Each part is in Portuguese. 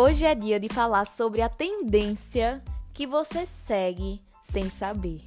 Hoje é dia de falar sobre a tendência que você segue sem saber.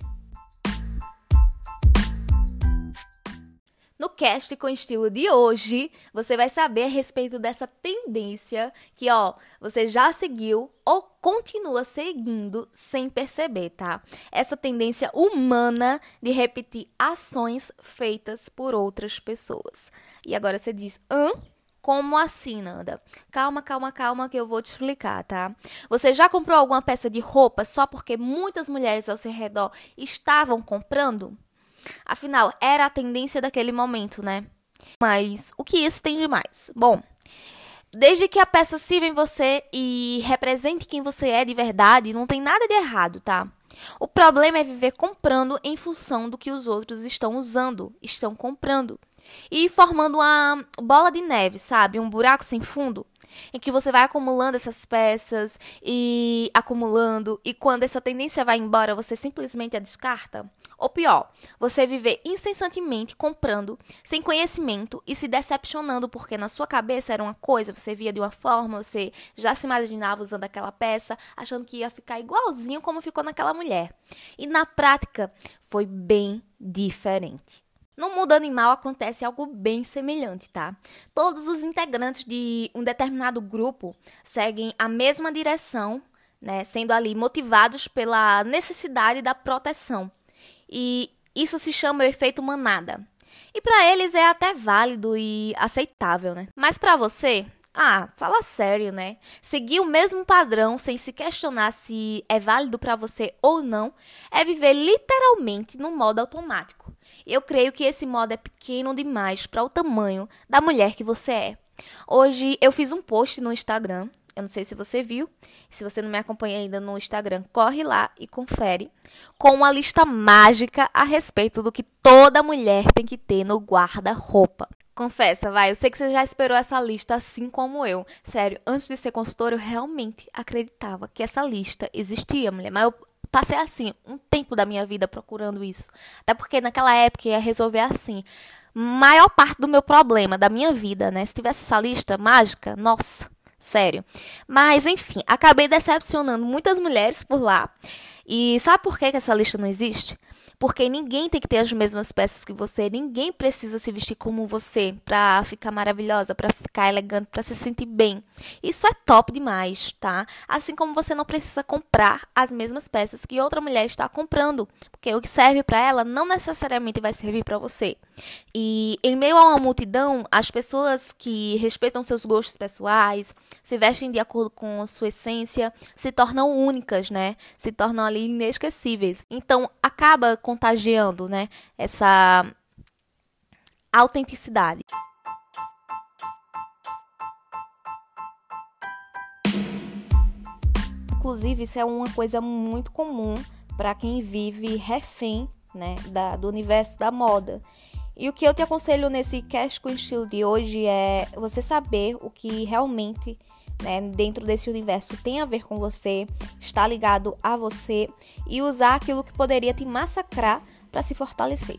No cast com estilo de hoje, você vai saber a respeito dessa tendência que, ó, você já seguiu ou continua seguindo sem perceber, tá? Essa tendência humana de repetir ações feitas por outras pessoas. E agora você diz, hã? Como assim, Nanda? Calma, calma, calma que eu vou te explicar, tá? Você já comprou alguma peça de roupa só porque muitas mulheres ao seu redor estavam comprando? Afinal, era a tendência daquele momento, né? Mas o que isso tem de mais? Bom, desde que a peça sirva em você e represente quem você é de verdade, não tem nada de errado, tá? O problema é viver comprando em função do que os outros estão usando, estão comprando e formando uma bola de neve, sabe? Um buraco sem fundo, em que você vai acumulando essas peças e acumulando, e quando essa tendência vai embora, você simplesmente a descarta. Ou pior, você viver incessantemente comprando, sem conhecimento e se decepcionando porque na sua cabeça era uma coisa, você via de uma forma, você já se imaginava usando aquela peça, achando que ia ficar igualzinho como ficou naquela mulher. E na prática, foi bem diferente. No mundo animal acontece algo bem semelhante, tá? Todos os integrantes de um determinado grupo seguem a mesma direção, né, sendo ali motivados pela necessidade da proteção. E isso se chama o efeito manada. E para eles é até válido e aceitável, né? Mas para você, ah, fala sério, né? Seguir o mesmo padrão sem se questionar se é válido para você ou não é viver literalmente no modo automático. Eu creio que esse modo é pequeno demais para o tamanho da mulher que você é. Hoje eu fiz um post no Instagram, eu não sei se você viu. Se você não me acompanha ainda no Instagram, corre lá e confere com uma lista mágica a respeito do que toda mulher tem que ter no guarda-roupa. Confessa, vai, eu sei que você já esperou essa lista assim como eu. Sério, antes de ser consultora, eu realmente acreditava que essa lista existia, mulher. Mas eu passei assim, um tempo da minha vida procurando isso. Até porque naquela época ia resolver assim. Maior parte do meu problema, da minha vida, né? Se tivesse essa lista mágica, nossa, sério. Mas, enfim, acabei decepcionando muitas mulheres por lá. E sabe por que essa lista não existe? Porque ninguém tem que ter as mesmas peças que você, ninguém precisa se vestir como você para ficar maravilhosa, para ficar elegante, para se sentir bem. Isso é top demais, tá? Assim como você não precisa comprar as mesmas peças que outra mulher está comprando, porque o que serve para ela não necessariamente vai servir para você. E em meio a uma multidão, as pessoas que respeitam seus gostos pessoais, se vestem de acordo com a sua essência, se tornam únicas, né? Se tornam ali inesquecíveis. Então, acaba contagiando, né, essa autenticidade. Inclusive, isso é uma coisa muito comum para quem vive refém né, da, do universo da moda. E o que eu te aconselho nesse Cash com Estilo de hoje é você saber o que realmente né, dentro desse universo tem a ver com você, está ligado a você e usar aquilo que poderia te massacrar para se fortalecer.